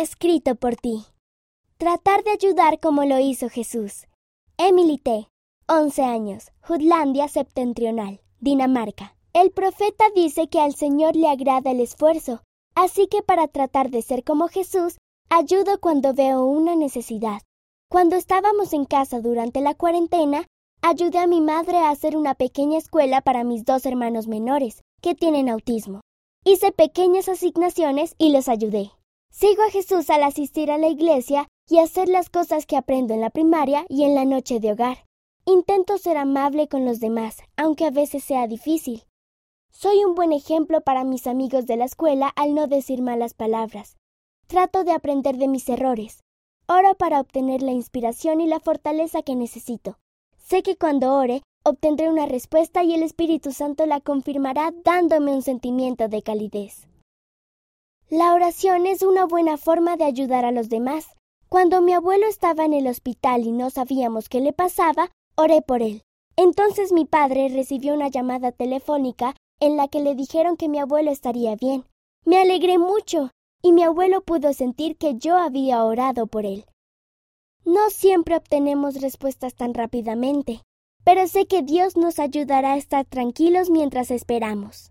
escrito por ti. Tratar de ayudar como lo hizo Jesús. Emily T., 11 años, Jutlandia septentrional, Dinamarca. El profeta dice que al Señor le agrada el esfuerzo, así que para tratar de ser como Jesús, ayudo cuando veo una necesidad. Cuando estábamos en casa durante la cuarentena, ayudé a mi madre a hacer una pequeña escuela para mis dos hermanos menores, que tienen autismo. Hice pequeñas asignaciones y los ayudé. Sigo a Jesús al asistir a la iglesia y hacer las cosas que aprendo en la primaria y en la noche de hogar. Intento ser amable con los demás, aunque a veces sea difícil. Soy un buen ejemplo para mis amigos de la escuela al no decir malas palabras. Trato de aprender de mis errores. Oro para obtener la inspiración y la fortaleza que necesito. Sé que cuando ore, obtendré una respuesta y el Espíritu Santo la confirmará dándome un sentimiento de calidez. La oración es una buena forma de ayudar a los demás. Cuando mi abuelo estaba en el hospital y no sabíamos qué le pasaba, oré por él. Entonces mi padre recibió una llamada telefónica en la que le dijeron que mi abuelo estaría bien. Me alegré mucho, y mi abuelo pudo sentir que yo había orado por él. No siempre obtenemos respuestas tan rápidamente, pero sé que Dios nos ayudará a estar tranquilos mientras esperamos.